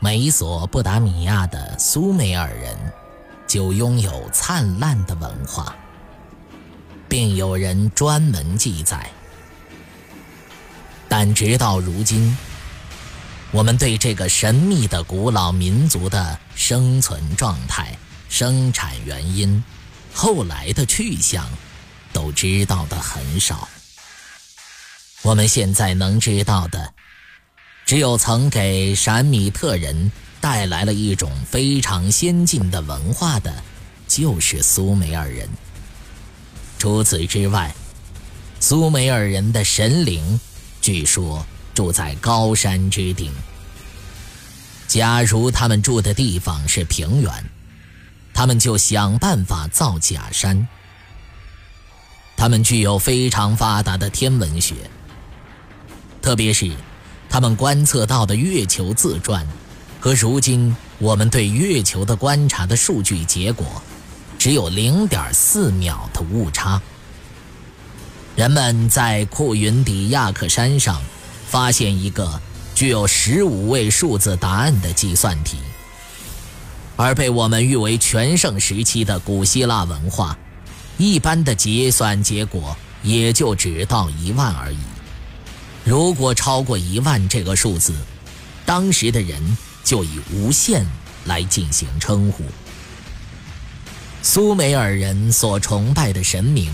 美索不达米亚的苏美尔人，就拥有灿烂的文化，并有人专门记载。但直到如今，我们对这个神秘的古老民族的生存状态、生产原因、后来的去向，都知道的很少。我们现在能知道的，只有曾给闪米特人带来了一种非常先进的文化的，就是苏美尔人。除此之外，苏美尔人的神灵，据说住在高山之顶。假如他们住的地方是平原，他们就想办法造假山。他们具有非常发达的天文学。特别是，他们观测到的月球自转，和如今我们对月球的观察的数据结果，只有零点四秒的误差。人们在库云迪亚克山上发现一个具有十五位数字答案的计算题，而被我们誉为全盛时期的古希腊文化，一般的结算结果也就只到一万而已。如果超过一万这个数字，当时的人就以无限来进行称呼。苏美尔人所崇拜的神明，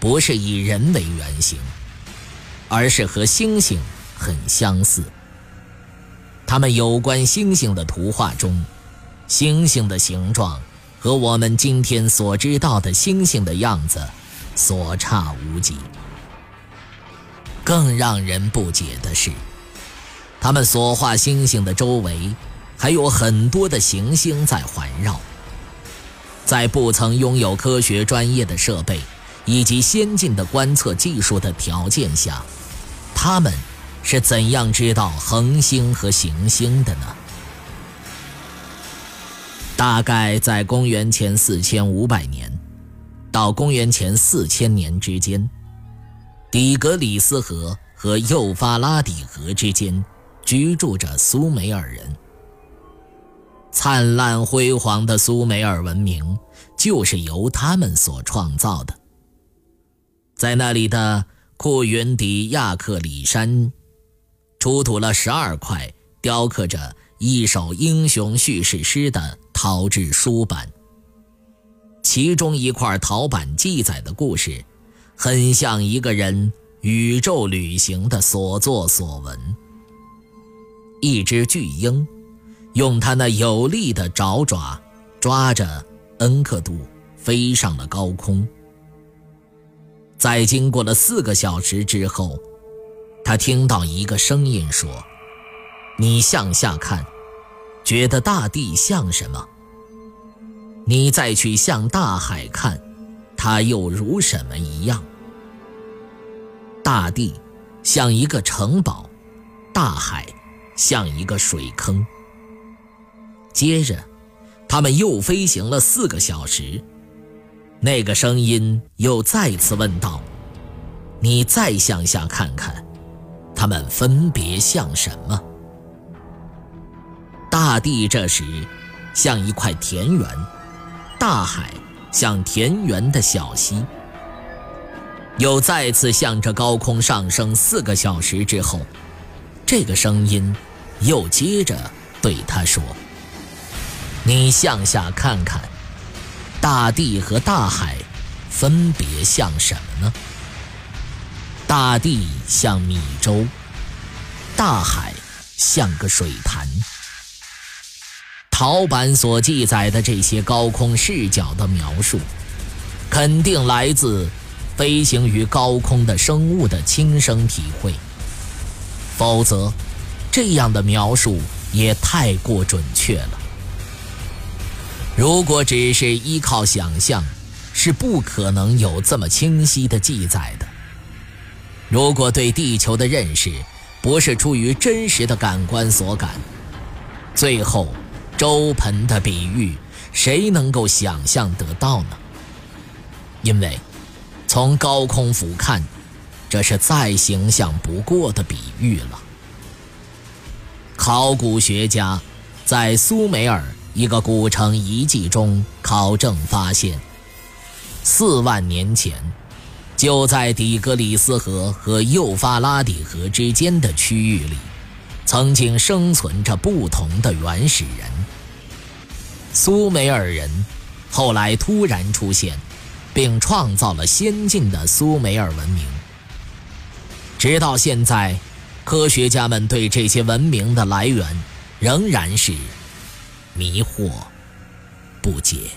不是以人为原型，而是和星星很相似。他们有关星星的图画中，星星的形状和我们今天所知道的星星的样子所差无几。更让人不解的是，他们所画星星的周围，还有很多的行星在环绕。在不曾拥有科学专业的设备以及先进的观测技术的条件下，他们是怎样知道恒星和行星的呢？大概在公元前四千五百年到公元前四千年之间。底格里斯河和幼发拉底河之间，居住着苏美尔人。灿烂辉煌的苏美尔文明，就是由他们所创造的。在那里的库云迪亚克里山，出土了十二块雕刻着一首英雄叙事诗的陶制书板，其中一块陶板记载的故事。很像一个人宇宙旅行的所作所闻。一只巨鹰，用它那有力的爪爪抓着恩克杜，飞上了高空。在经过了四个小时之后，他听到一个声音说：“你向下看，觉得大地像什么？你再去向大海看。”它又如什么一样？大地像一个城堡，大海像一个水坑。接着，他们又飞行了四个小时，那个声音又再次问道：“你再向下看看，他们分别像什么？”大地这时像一块田园，大海。像田园的小溪，又再次向着高空上升四个小时之后，这个声音又接着对他说：“你向下看看，大地和大海分别像什么呢？大地像米粥，大海像个水潭。”陶板所记载的这些高空视角的描述，肯定来自飞行于高空的生物的亲身体会。否则，这样的描述也太过准确了。如果只是依靠想象，是不可能有这么清晰的记载的。如果对地球的认识不是出于真实的感官所感，最后粥盆的比喻，谁能够想象得到呢？因为从高空俯瞰，这是再形象不过的比喻了。考古学家在苏美尔。一个古城遗迹中考证发现，四万年前，就在底格里斯河和幼发拉底河之间的区域里，曾经生存着不同的原始人。苏美尔人后来突然出现，并创造了先进的苏美尔文明。直到现在，科学家们对这些文明的来源仍然是。迷惑不解。